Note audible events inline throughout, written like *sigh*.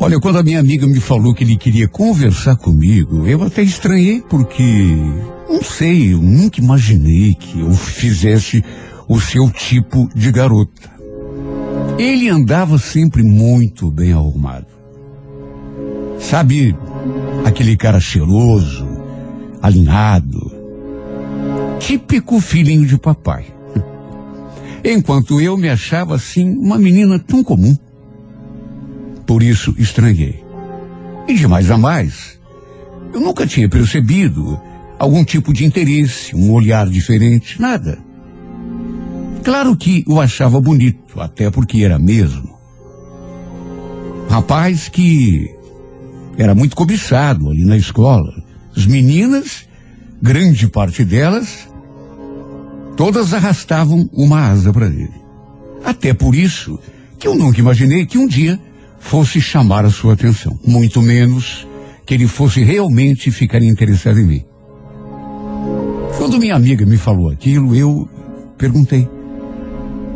Olha, quando a minha amiga me falou que ele queria conversar comigo, eu até estranhei porque, não sei, eu nunca imaginei que eu fizesse o seu tipo de garota. Ele andava sempre muito bem arrumado. Sabe, aquele cara cheiroso, alinhado, típico filhinho de papai. Enquanto eu me achava assim uma menina tão comum. Por isso estranhei. E de mais a mais, eu nunca tinha percebido algum tipo de interesse, um olhar diferente, nada. Claro que o achava bonito, até porque era mesmo. Rapaz que era muito cobiçado ali na escola. As meninas, grande parte delas, todas arrastavam uma asa para ele. Até por isso que eu nunca imaginei que um dia fosse chamar a sua atenção, muito menos que ele fosse realmente ficar interessado em mim. Quando minha amiga me falou aquilo, eu perguntei: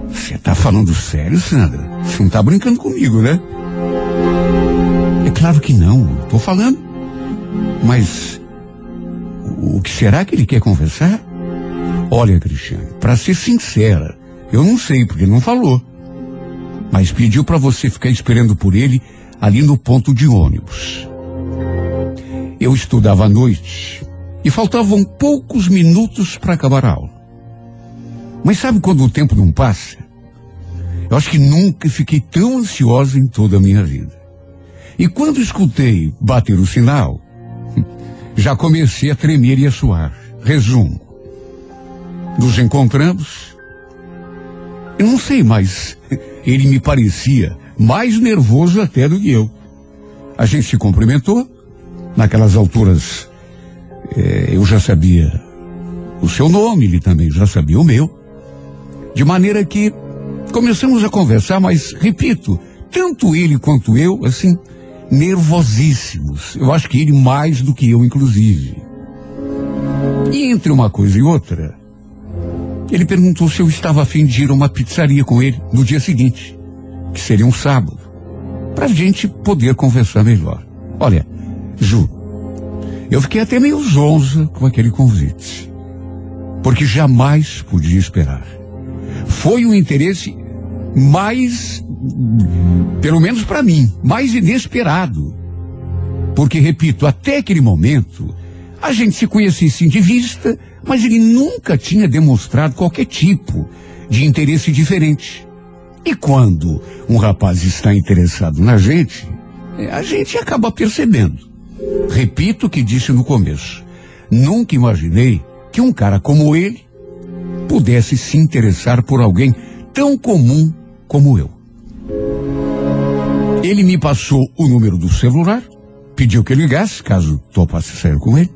Você está falando sério, Sandra? Você não está brincando comigo, né? É claro que não, estou falando. Mas o que será que ele quer conversar? Olha, Cristiane, para ser sincera, eu não sei porque não falou mas pediu para você ficar esperando por ele ali no ponto de ônibus. Eu estudava à noite e faltavam poucos minutos para acabar a aula. Mas sabe quando o tempo não passa? Eu acho que nunca fiquei tão ansiosa em toda a minha vida. E quando escutei bater o sinal, *laughs* já comecei a tremer e a suar. Resumo. Nos encontramos. Eu não sei mais ele me parecia mais nervoso até do que eu. A gente se cumprimentou. Naquelas alturas, eh, eu já sabia o seu nome, ele também já sabia o meu. De maneira que começamos a conversar, mas, repito, tanto ele quanto eu, assim, nervosíssimos. Eu acho que ele mais do que eu, inclusive. E entre uma coisa e outra, ele perguntou se eu estava afim de ir a uma pizzaria com ele no dia seguinte, que seria um sábado, para a gente poder conversar melhor. Olha, Ju, eu fiquei até meio zonza com aquele convite, porque jamais podia esperar. Foi um interesse mais, pelo menos para mim, mais inesperado. Porque, repito, até aquele momento, a gente se conhecia sim de vista, mas ele nunca tinha demonstrado qualquer tipo de interesse diferente. E quando um rapaz está interessado na gente, é, a gente acaba percebendo. Repito o que disse no começo. Nunca imaginei que um cara como ele pudesse se interessar por alguém tão comum como eu. Ele me passou o número do celular, pediu que eu ligasse, caso topasse sair com ele,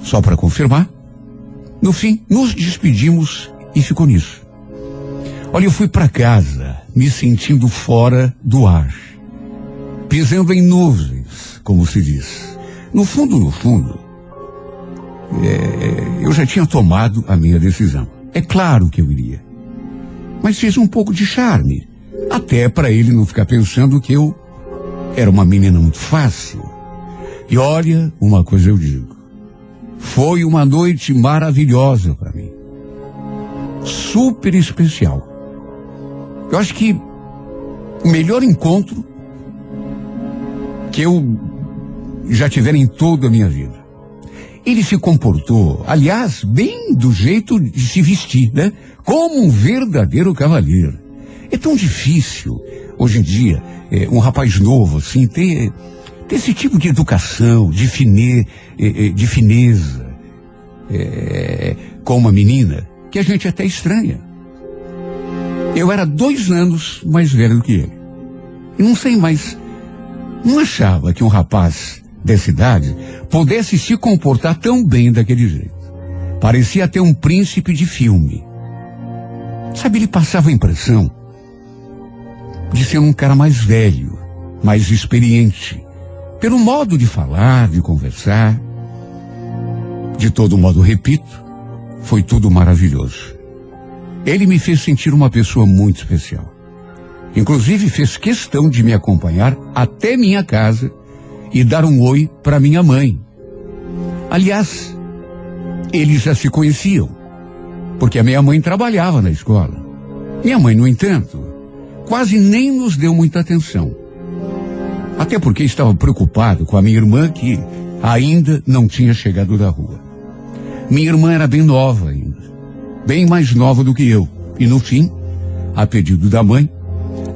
só para confirmar. No fim, nos despedimos e ficou nisso. Olha, eu fui para casa me sentindo fora do ar, pisando em nuvens, como se diz. No fundo, no fundo, é, eu já tinha tomado a minha decisão. É claro que eu iria. Mas fiz um pouco de charme, até para ele não ficar pensando que eu era uma menina muito fácil. E olha, uma coisa eu digo. Foi uma noite maravilhosa para mim. Super especial. Eu acho que o melhor encontro que eu já tiver em toda a minha vida. Ele se comportou, aliás, bem do jeito de se vestir, né? Como um verdadeiro cavalheiro. É tão difícil, hoje em dia, é, um rapaz novo, assim, ter desse tipo de educação, de, fine, eh, eh, de fineza, é, com uma menina que a gente até estranha. Eu era dois anos mais velho do que ele. E não sei mais. Não achava que um rapaz dessa idade pudesse se comportar tão bem daquele jeito. Parecia até um príncipe de filme. Sabe, ele passava a impressão de ser um cara mais velho, mais experiente, pelo modo de falar, de conversar. De todo modo, repito, foi tudo maravilhoso. Ele me fez sentir uma pessoa muito especial. Inclusive fez questão de me acompanhar até minha casa e dar um oi para minha mãe. Aliás, eles já se conheciam, porque a minha mãe trabalhava na escola. Minha mãe, no entanto, quase nem nos deu muita atenção. Até porque estava preocupado com a minha irmã que ainda não tinha chegado da rua. Minha irmã era bem nova ainda, bem mais nova do que eu. E no fim, a pedido da mãe,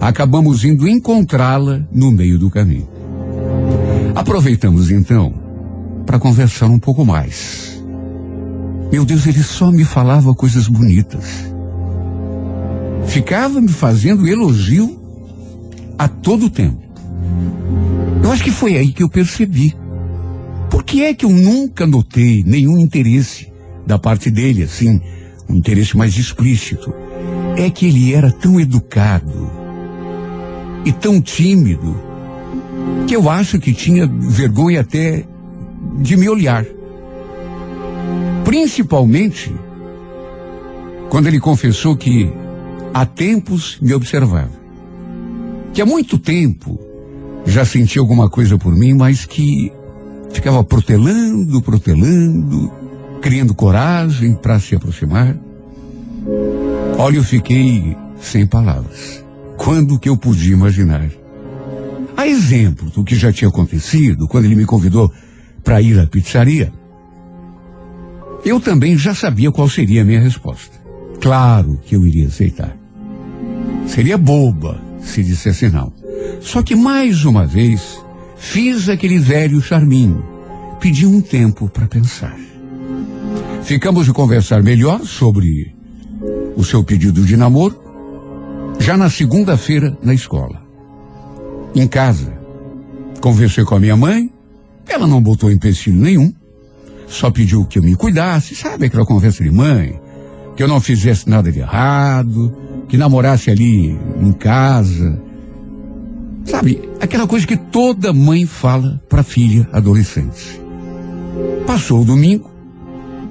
acabamos indo encontrá-la no meio do caminho. Aproveitamos então para conversar um pouco mais. Meu Deus, ele só me falava coisas bonitas. Ficava me fazendo elogio a todo tempo. Eu acho que foi aí que eu percebi. Por que é que eu nunca notei nenhum interesse da parte dele, assim, um interesse mais explícito? É que ele era tão educado e tão tímido que eu acho que tinha vergonha até de me olhar. Principalmente quando ele confessou que há tempos me observava. Que há muito tempo já sentia alguma coisa por mim, mas que ficava protelando, protelando, criando coragem para se aproximar. Olha, eu fiquei sem palavras. Quando que eu podia imaginar? A exemplo do que já tinha acontecido quando ele me convidou para ir à pizzaria, eu também já sabia qual seria a minha resposta. Claro que eu iria aceitar. Seria boba se dissesse não. Só que mais uma vez fiz aquele velho charminho. Pedi um tempo para pensar. Ficamos de conversar melhor sobre o seu pedido de namoro já na segunda-feira na escola. Em casa, conversei com a minha mãe ela não botou empecilho nenhum. Só pediu que eu me cuidasse, sabe aquela conversa de mãe? Que eu não fizesse nada de errado, que namorasse ali em casa. Sabe, aquela coisa que toda mãe fala para filha adolescente. Passou o domingo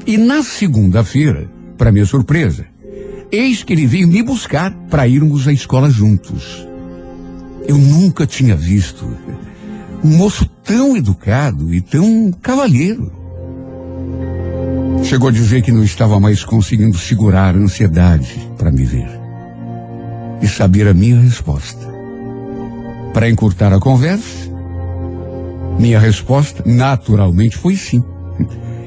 e na segunda-feira, para minha surpresa, eis que ele veio me buscar para irmos à escola juntos. Eu nunca tinha visto um moço tão educado e tão cavalheiro. Chegou a dizer que não estava mais conseguindo segurar a ansiedade para me ver. E saber a minha resposta. Para encurtar a conversa, minha resposta naturalmente foi sim.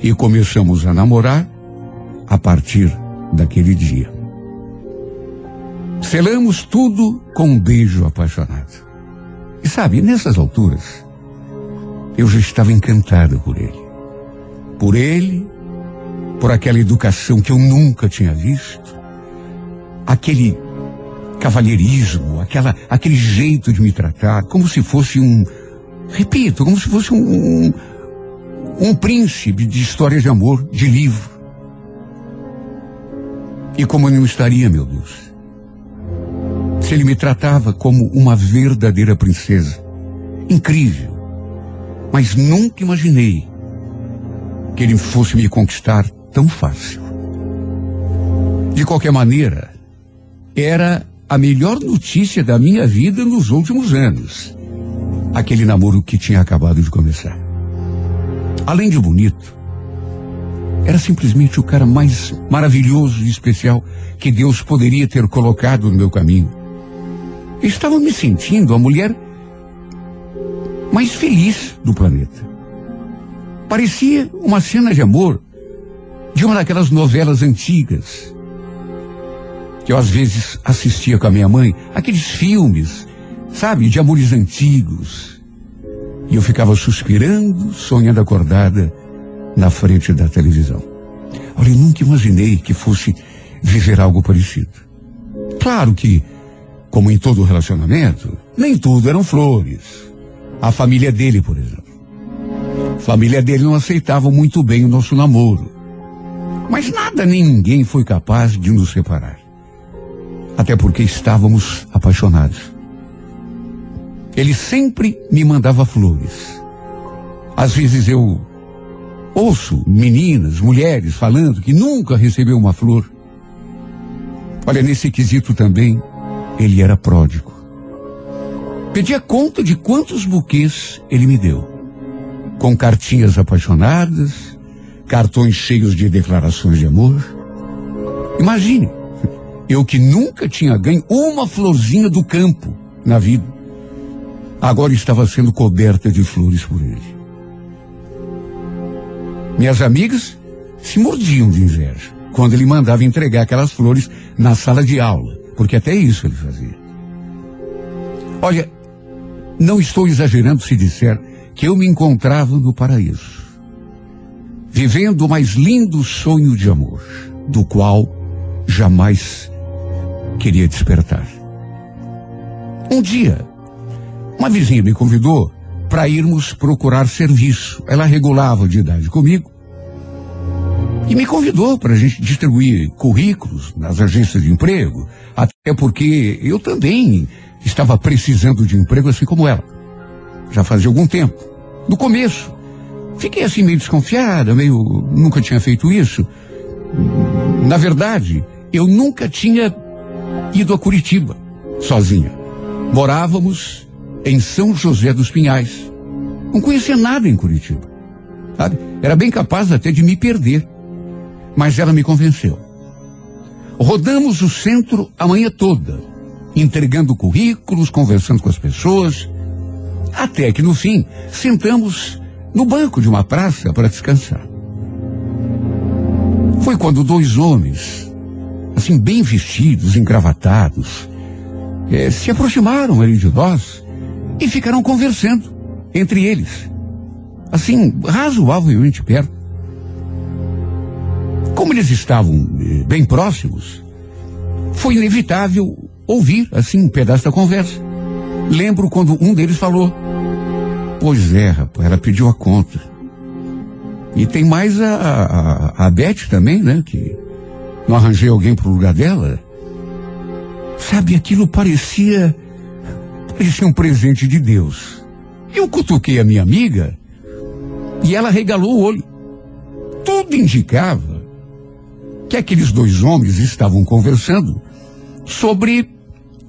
E começamos a namorar a partir daquele dia. Selamos tudo com um beijo apaixonado. E sabe, nessas alturas, eu já estava encantada por ele. Por ele, por aquela educação que eu nunca tinha visto, aquele cavalheirismo, aquela, aquele jeito de me tratar, como se fosse um, repito, como se fosse um, um, um príncipe de história de amor, de livro. E como eu não estaria, meu Deus, se ele me tratava como uma verdadeira princesa, incrível, mas nunca imaginei que ele fosse me conquistar tão fácil. De qualquer maneira, era a melhor notícia da minha vida nos últimos anos. Aquele namoro que tinha acabado de começar. Além de bonito, era simplesmente o cara mais maravilhoso e especial que Deus poderia ter colocado no meu caminho. Estava me sentindo a mulher mais feliz do planeta. Parecia uma cena de amor de uma daquelas novelas antigas que eu às vezes assistia com a minha mãe, aqueles filmes, sabe, de amores antigos. E eu ficava suspirando, sonhando acordada na frente da televisão. Olha, eu nunca imaginei que fosse viver algo parecido. Claro que, como em todo relacionamento, nem tudo eram flores. A família dele, por exemplo. A família dele não aceitava muito bem o nosso namoro. Mas nada nem ninguém foi capaz de nos separar. Até porque estávamos apaixonados. Ele sempre me mandava flores. Às vezes eu ouço meninas, mulheres falando que nunca recebeu uma flor. Olha, nesse quesito também, ele era pródigo. Pedi a conta de quantos buquês ele me deu. Com cartinhas apaixonadas, cartões cheios de declarações de amor. Imagine, eu que nunca tinha ganho uma florzinha do campo na vida, agora estava sendo coberta de flores por ele. Minhas amigas se mordiam de inveja quando ele mandava entregar aquelas flores na sala de aula, porque até isso ele fazia. Olha, não estou exagerando se disser que eu me encontrava no paraíso, vivendo o mais lindo sonho de amor, do qual jamais queria despertar. Um dia, uma vizinha me convidou para irmos procurar serviço. Ela regulava de idade comigo e me convidou para a gente distribuir currículos nas agências de emprego, até porque eu também estava precisando de emprego assim como ela. Já fazia algum tempo. No começo, fiquei assim meio desconfiada, meio nunca tinha feito isso. Na verdade, eu nunca tinha ido a Curitiba sozinha. Morávamos em São José dos Pinhais. Não conhecia nada em Curitiba. Sabe? Era bem capaz até de me perder. Mas ela me convenceu. Rodamos o centro a manhã toda, entregando currículos, conversando com as pessoas, até que no fim sentamos no banco de uma praça para descansar. Foi quando dois homens, assim bem vestidos, engravatados, eh, se aproximaram ali de nós e ficaram conversando entre eles, assim razoavelmente perto. Como eles estavam eh, bem próximos, foi inevitável ouvir, assim, um pedaço da conversa. Lembro quando um deles falou: Pois é, rapaz, ela pediu a conta. E tem mais a, a, a Beth também, né? Que não arranjei alguém para o lugar dela. Sabe, aquilo parecia. parecia um presente de Deus. Eu cutuquei a minha amiga e ela regalou o olho. Tudo indicava que aqueles dois homens estavam conversando sobre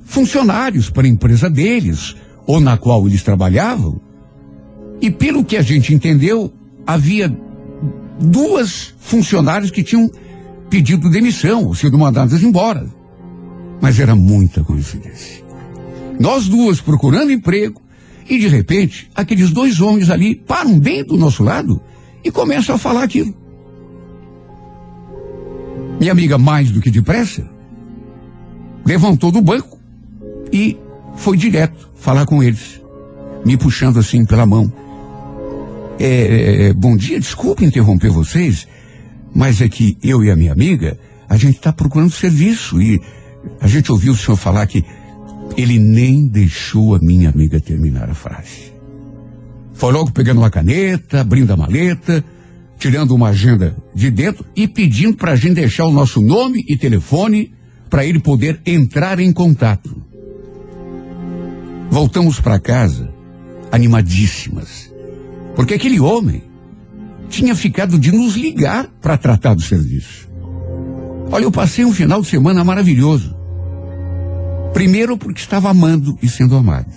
funcionários para a empresa deles, ou na qual eles trabalhavam. E pelo que a gente entendeu, havia duas funcionárias que tinham pedido demissão, sido mandadas embora. Mas era muita coincidência. Nós duas procurando emprego, e de repente, aqueles dois homens ali param bem do nosso lado e começam a falar aquilo. Minha amiga, mais do que depressa, levantou do banco e foi direto falar com eles, me puxando assim pela mão. É, é, é, bom dia, desculpe interromper vocês, mas é que eu e a minha amiga, a gente está procurando serviço e a gente ouviu o senhor falar que ele nem deixou a minha amiga terminar a frase. Foi logo pegando uma caneta, abrindo a maleta, tirando uma agenda de dentro e pedindo para a gente deixar o nosso nome e telefone para ele poder entrar em contato. Voltamos para casa animadíssimas, porque aquele homem tinha ficado de nos ligar para tratar do serviço. Olha, eu passei um final de semana maravilhoso. Primeiro, porque estava amando e sendo amado.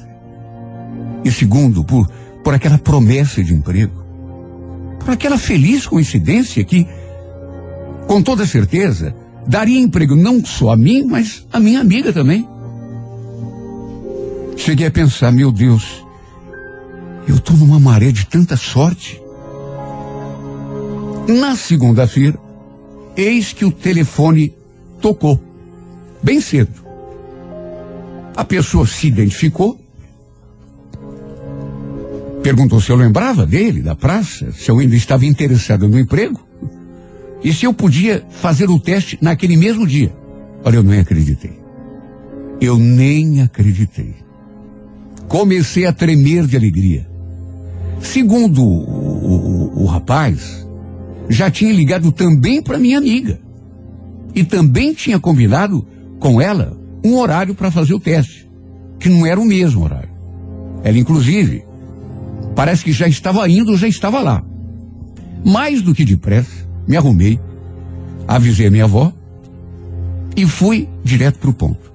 E segundo, por, por aquela promessa de emprego por aquela feliz coincidência que, com toda certeza, daria emprego não só a mim, mas a minha amiga também. Cheguei a pensar, meu Deus, eu estou numa maré de tanta sorte. Na segunda-feira, eis que o telefone tocou, bem cedo. A pessoa se identificou Perguntou se eu lembrava dele, da praça, se eu ainda estava interessado no emprego e se eu podia fazer o teste naquele mesmo dia. Olha, eu nem acreditei. Eu nem acreditei. Comecei a tremer de alegria. Segundo o, o, o rapaz, já tinha ligado também para minha amiga. E também tinha combinado com ela um horário para fazer o teste, que não era o mesmo horário. Ela, inclusive, Parece que já estava indo, já estava lá. Mais do que depressa, me arrumei, avisei a minha avó e fui direto para o ponto.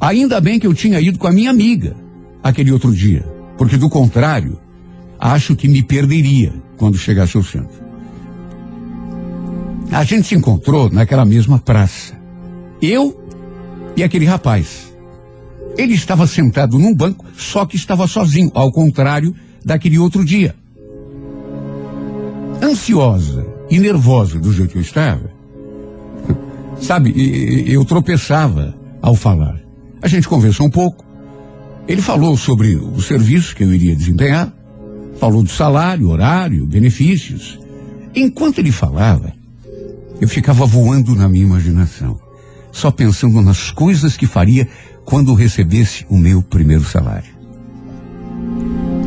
Ainda bem que eu tinha ido com a minha amiga aquele outro dia, porque do contrário, acho que me perderia quando chegasse ao centro. A gente se encontrou naquela mesma praça. Eu e aquele rapaz. Ele estava sentado num banco, só que estava sozinho, ao contrário daquele outro dia. Ansiosa e nervosa do jeito que eu estava, *laughs* sabe, eu tropeçava ao falar. A gente conversou um pouco. Ele falou sobre o serviço que eu iria desempenhar, falou do salário, horário, benefícios. Enquanto ele falava, eu ficava voando na minha imaginação, só pensando nas coisas que faria quando recebesse o meu primeiro salário.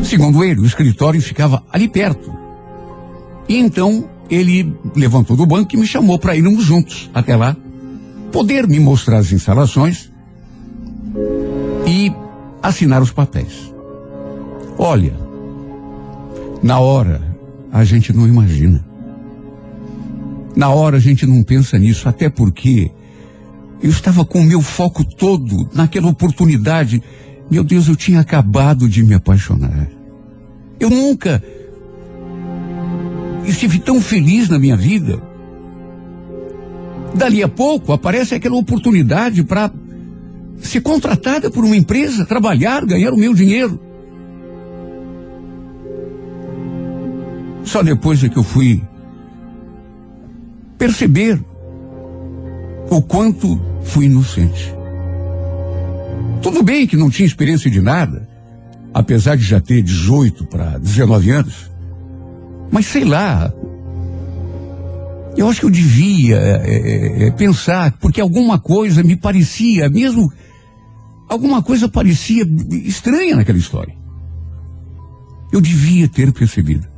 Segundo ele, o escritório ficava ali perto. E então ele levantou do banco e me chamou para irmos juntos até lá, poder me mostrar as instalações e assinar os papéis. Olha, na hora a gente não imagina. Na hora a gente não pensa nisso, até porque eu estava com o meu foco todo naquela oportunidade. Meu Deus, eu tinha acabado de me apaixonar. Eu nunca estive tão feliz na minha vida. Dali a pouco aparece aquela oportunidade para ser contratada por uma empresa, trabalhar, ganhar o meu dinheiro. Só depois é que eu fui perceber o quanto fui inocente. Tudo bem que não tinha experiência de nada, apesar de já ter 18 para 19 anos. Mas sei lá. Eu acho que eu devia é, é, pensar, porque alguma coisa me parecia, mesmo alguma coisa parecia estranha naquela história. Eu devia ter percebido.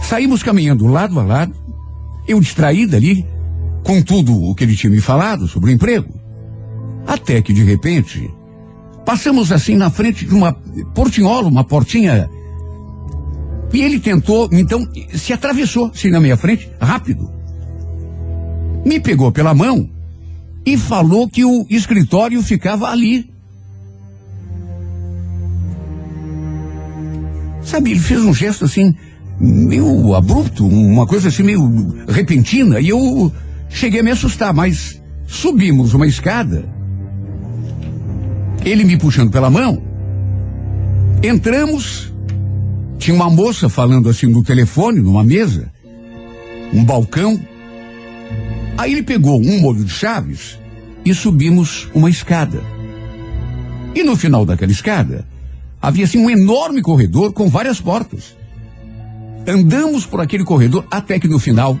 Saímos caminhando lado a lado, eu distraída ali, com tudo o que ele tinha me falado sobre o emprego. Até que, de repente, passamos assim na frente de uma portinhola, uma portinha. E ele tentou, então, se atravessou assim na minha frente, rápido. Me pegou pela mão e falou que o escritório ficava ali. Sabe, ele fez um gesto assim, meio abrupto, uma coisa assim meio repentina, e eu cheguei a me assustar, mas subimos uma escada, ele me puxando pela mão, entramos, tinha uma moça falando assim no telefone, numa mesa, um balcão, aí ele pegou um molho de chaves e subimos uma escada. E no final daquela escada, havia assim um enorme corredor com várias portas. Andamos por aquele corredor até que no final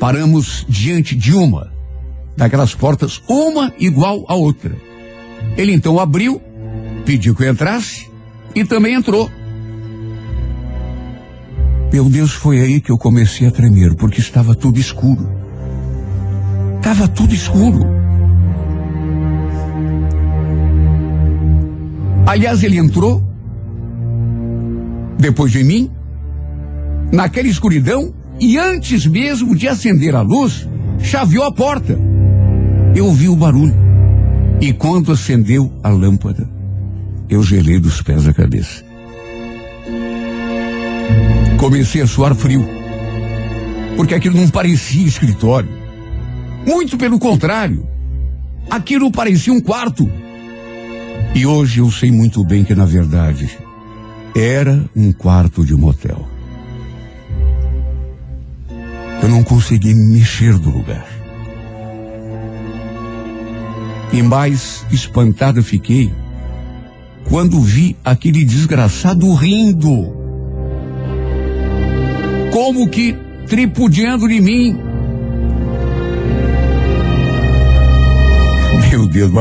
paramos diante de uma daquelas portas, uma igual à outra. Ele então abriu, pediu que eu entrasse e também entrou. Meu Deus, foi aí que eu comecei a tremer, porque estava tudo escuro. Estava tudo escuro. Aliás, ele entrou depois de mim naquela escuridão e antes mesmo de acender a luz, chaveou a porta. Eu ouvi o barulho. E quando acendeu a lâmpada, eu gelei dos pés à cabeça. Comecei a suar frio. Porque aquilo não parecia escritório. Muito pelo contrário. Aquilo parecia um quarto. E hoje eu sei muito bem que, na verdade, era um quarto de motel. Eu não consegui me mexer do lugar. E mais espantado fiquei quando vi aquele desgraçado rindo. Como que tripudiando de mim. Meu Deus,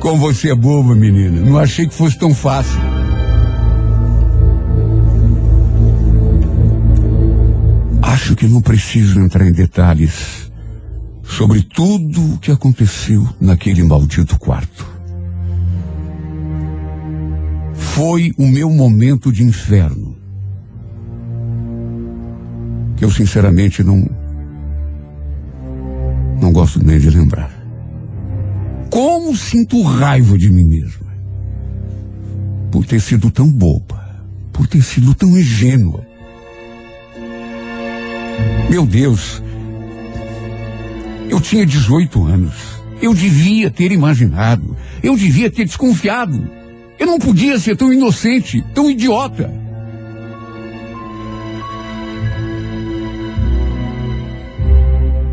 como você é boba, menina. Não achei que fosse tão fácil. Acho que não preciso entrar em detalhes sobre tudo o que aconteceu naquele maldito quarto. Foi o meu momento de inferno. Que eu sinceramente não. Não gosto nem de lembrar. como sinto raiva de mim mesma. Por ter sido tão boba, por ter sido tão ingênua. Meu Deus, eu tinha 18 anos. Eu devia ter imaginado. Eu devia ter desconfiado. Eu não podia ser tão inocente, tão idiota.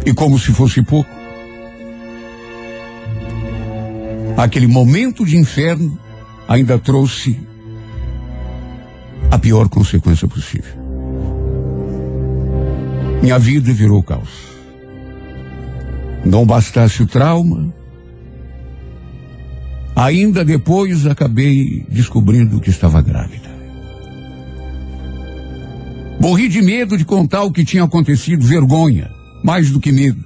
E como se fosse pouco, aquele momento de inferno ainda trouxe a pior consequência possível. Minha vida virou caos. Não bastasse o trauma, ainda depois acabei descobrindo que estava grávida. Morri de medo de contar o que tinha acontecido, vergonha, mais do que medo.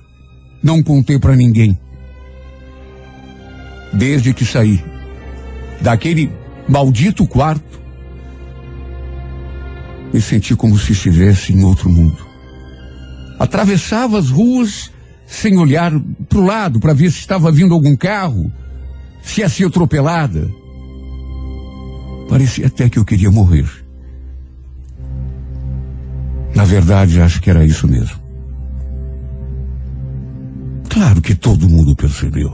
Não contei para ninguém. Desde que saí daquele maldito quarto, me senti como se estivesse em outro mundo. Atravessava as ruas sem olhar para o lado para ver se estava vindo algum carro, se ia ser atropelada. Parecia até que eu queria morrer. Na verdade, acho que era isso mesmo. Claro que todo mundo percebeu.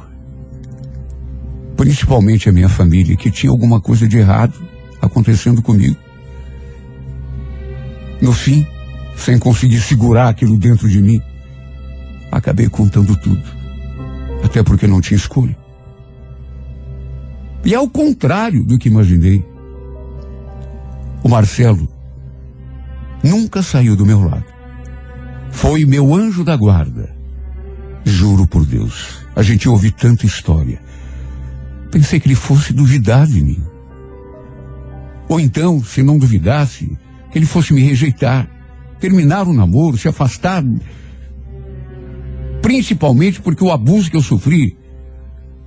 Principalmente a minha família, que tinha alguma coisa de errado acontecendo comigo. No fim, sem conseguir segurar aquilo dentro de mim, Acabei contando tudo. Até porque não tinha escolha. E ao contrário do que imaginei, o Marcelo nunca saiu do meu lado. Foi meu anjo da guarda. Juro por Deus. A gente ouve tanta história. Pensei que ele fosse duvidar de mim. Ou então, se não duvidasse, que ele fosse me rejeitar, terminar o namoro, se afastar Principalmente porque o abuso que eu sofri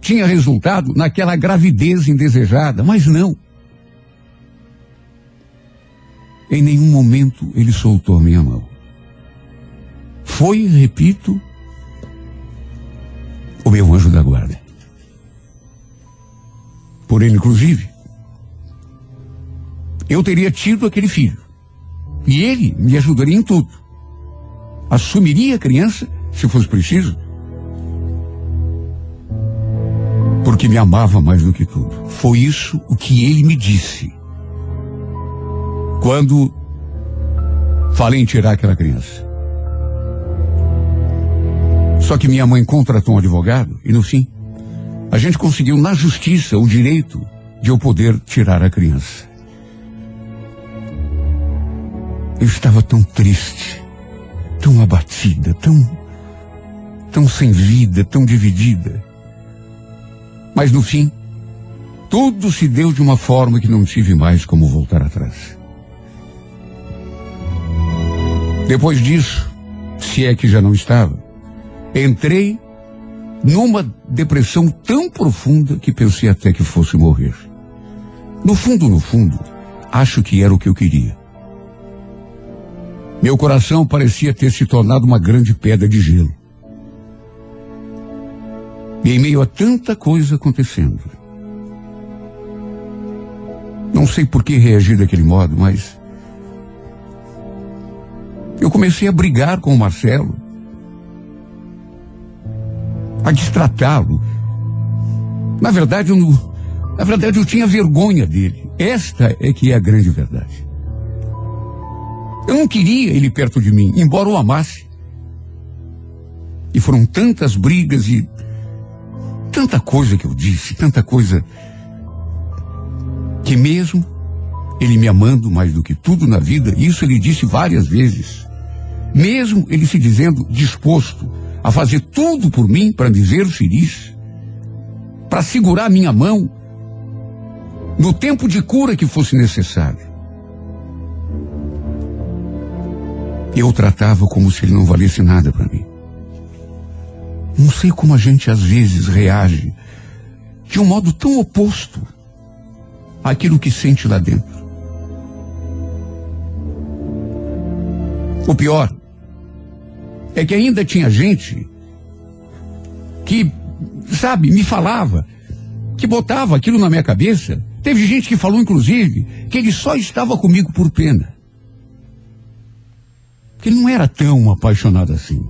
tinha resultado naquela gravidez indesejada, mas não. Em nenhum momento ele soltou a minha mão. Foi, repito, o meu anjo da guarda. Por ele, inclusive, eu teria tido aquele filho. E ele me ajudaria em tudo. Assumiria a criança se fosse preciso. Porque me amava mais do que tudo. Foi isso o que ele me disse. Quando falei em tirar aquela criança. Só que minha mãe contratou um advogado e no fim, a gente conseguiu na justiça o direito de eu poder tirar a criança. Eu estava tão triste, tão abatida, tão tão sem vida, tão dividida. Mas no fim, tudo se deu de uma forma que não tive mais como voltar atrás. Depois disso, se é que já não estava, entrei numa depressão tão profunda que pensei até que fosse morrer. No fundo, no fundo, acho que era o que eu queria. Meu coração parecia ter se tornado uma grande pedra de gelo. E em meio a tanta coisa acontecendo. Não sei por que reagir daquele modo, mas. Eu comecei a brigar com o Marcelo. A destratá-lo. Na verdade, eu, na verdade, eu tinha vergonha dele. Esta é que é a grande verdade. Eu não queria ele perto de mim, embora o amasse. E foram tantas brigas e tanta coisa que eu disse, tanta coisa que mesmo ele me amando mais do que tudo na vida, isso ele disse várias vezes. Mesmo ele se dizendo disposto a fazer tudo por mim para me ver feliz, para segurar minha mão no tempo de cura que fosse necessário. Eu o tratava como se ele não valesse nada para mim. Não sei como a gente às vezes reage de um modo tão oposto àquilo que sente lá dentro. O pior é que ainda tinha gente que sabe, me falava, que botava aquilo na minha cabeça. Teve gente que falou, inclusive, que ele só estava comigo por pena. Que ele não era tão apaixonado assim.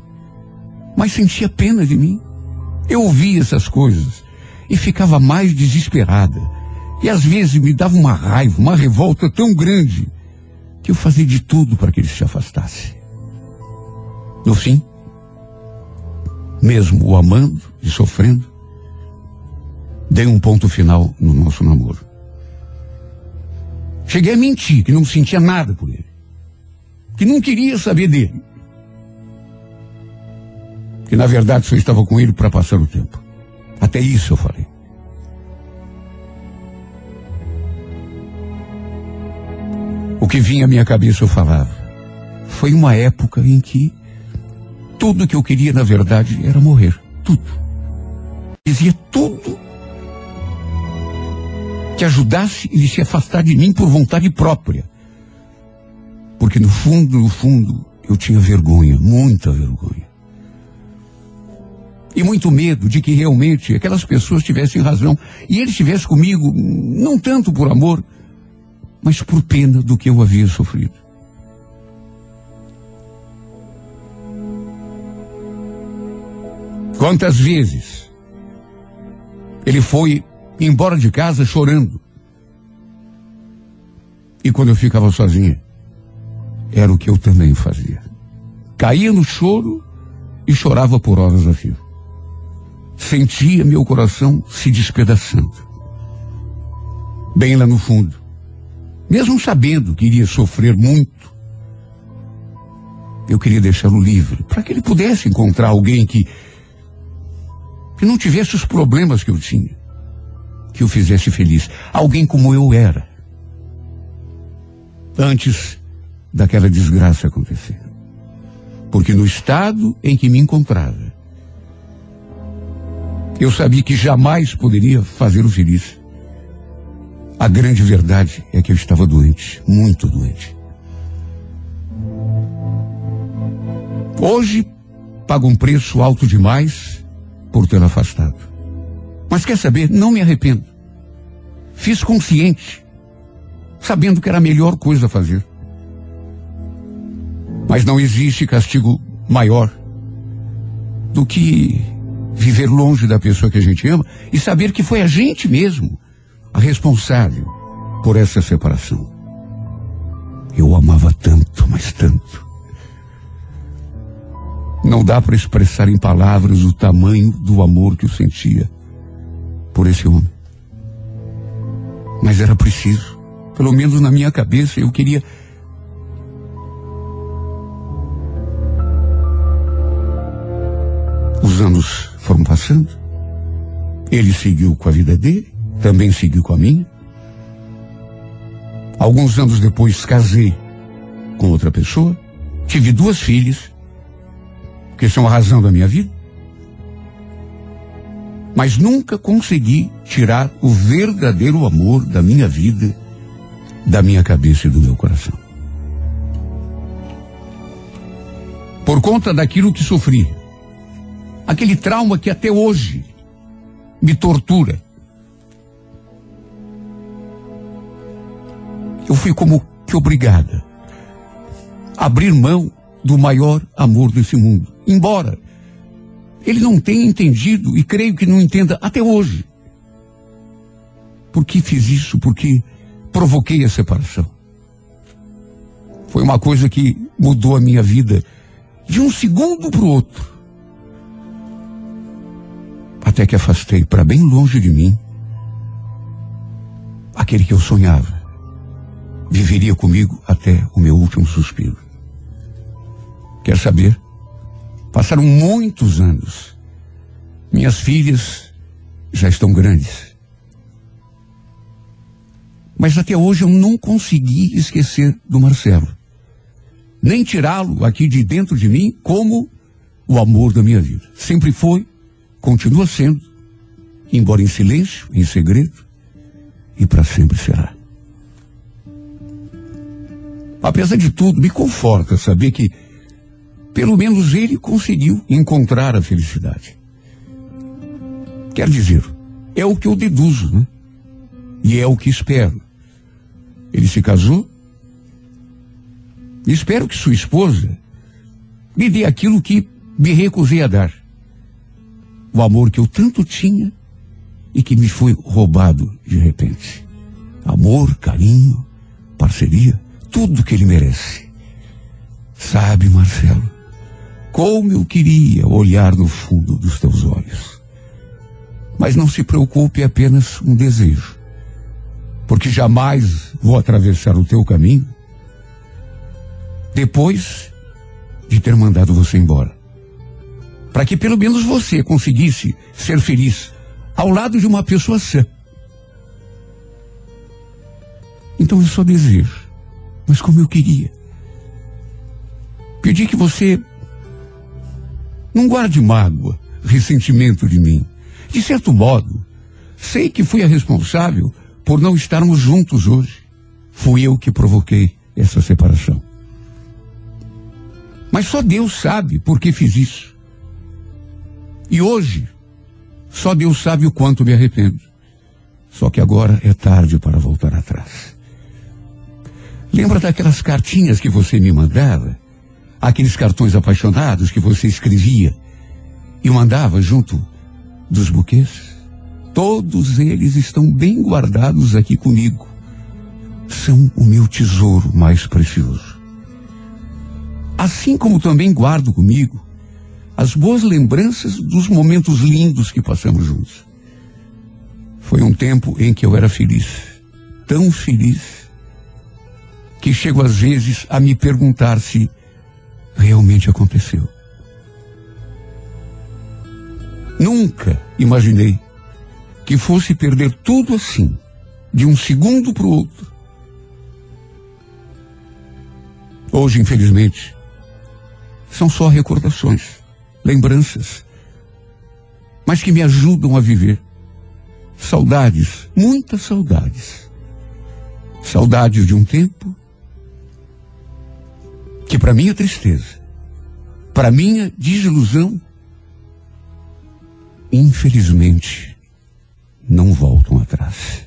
Mas sentia pena de mim. Eu ouvia essas coisas e ficava mais desesperada. E às vezes me dava uma raiva, uma revolta tão grande, que eu fazia de tudo para que ele se afastasse. No fim, mesmo o amando e sofrendo, dei um ponto final no nosso namoro. Cheguei a mentir que não sentia nada por ele, que não queria saber dele, que na verdade só estava com ele para passar o tempo. Até isso eu falei. O que vinha à minha cabeça eu falava. Foi uma época em que tudo que eu queria, na verdade, era morrer. Tudo. Dizia tudo que ajudasse ele se afastar de mim por vontade própria. Porque no fundo, no fundo, eu tinha vergonha, muita vergonha. E muito medo de que realmente aquelas pessoas tivessem razão e ele estivesse comigo, não tanto por amor, mas por pena do que eu havia sofrido. Quantas vezes ele foi embora de casa chorando. E quando eu ficava sozinha, era o que eu também fazia. Caía no choro e chorava por horas a fio. Sentia meu coração se despedaçando. Bem lá no fundo. Mesmo sabendo que iria sofrer muito, eu queria deixá-lo livre, para que ele pudesse encontrar alguém que, que não tivesse os problemas que eu tinha que o fizesse feliz. Alguém como eu era. Antes daquela desgraça acontecer. Porque no estado em que me encontrava, eu sabia que jamais poderia fazê-lo feliz. A grande verdade é que eu estava doente, muito doente. Hoje pago um preço alto demais por tê-lo afastado. Mas quer saber? Não me arrependo. Fiz consciente, sabendo que era a melhor coisa a fazer. Mas não existe castigo maior do que viver longe da pessoa que a gente ama e saber que foi a gente mesmo a responsável por essa separação. Eu amava tanto, mas tanto. Não dá para expressar em palavras o tamanho do amor que eu sentia por esse homem. Mas era preciso. Pelo menos na minha cabeça eu queria. Os anos foram passando. Ele seguiu com a vida dele, também seguiu com a minha. Alguns anos depois casei com outra pessoa. Tive duas filhas, que são a razão da minha vida mas nunca consegui tirar o verdadeiro amor da minha vida, da minha cabeça e do meu coração. Por conta daquilo que sofri, aquele trauma que até hoje me tortura. Eu fui como que obrigada a abrir mão do maior amor desse mundo. Embora ele não tem entendido e creio que não entenda até hoje. Por que fiz isso? Porque provoquei a separação. Foi uma coisa que mudou a minha vida de um segundo para o outro. Até que afastei para bem longe de mim aquele que eu sonhava. Viveria comigo até o meu último suspiro. Quer saber? Passaram muitos anos. Minhas filhas já estão grandes. Mas até hoje eu não consegui esquecer do Marcelo. Nem tirá-lo aqui de dentro de mim como o amor da minha vida. Sempre foi, continua sendo, embora em silêncio, em segredo, e para sempre será. Apesar de tudo, me conforta saber que pelo menos ele conseguiu encontrar a felicidade. Quer dizer, é o que eu deduzo, né? E é o que espero. Ele se casou. Espero que sua esposa me dê aquilo que me recusei a dar. O amor que eu tanto tinha e que me foi roubado de repente. Amor, carinho, parceria, tudo que ele merece. Sabe, Marcelo, como eu queria olhar no fundo dos teus olhos. Mas não se preocupe, é apenas um desejo. Porque jamais vou atravessar o teu caminho depois de ter mandado você embora. Para que pelo menos você conseguisse ser feliz ao lado de uma pessoa sã. Então eu só desejo, mas como eu queria. Pedir que você não guarde mágoa, ressentimento de mim. De certo modo, sei que fui a responsável por não estarmos juntos hoje. Fui eu que provoquei essa separação. Mas só Deus sabe por que fiz isso. E hoje, só Deus sabe o quanto me arrependo. Só que agora é tarde para voltar atrás. Lembra daquelas cartinhas que você me mandava? aqueles cartões apaixonados que você escrevia e mandava junto dos buquês? Todos eles estão bem guardados aqui comigo. São o meu tesouro mais precioso. Assim como também guardo comigo as boas lembranças dos momentos lindos que passamos juntos. Foi um tempo em que eu era feliz, tão feliz, que chego às vezes a me perguntar se realmente aconteceu. Nunca imaginei que fosse perder tudo assim, de um segundo para o outro. Hoje, infelizmente, são só recordações, lembranças, mas que me ajudam a viver. Saudades, muitas saudades. Saudades de um tempo que para minha tristeza, para minha desilusão, infelizmente, não voltam atrás.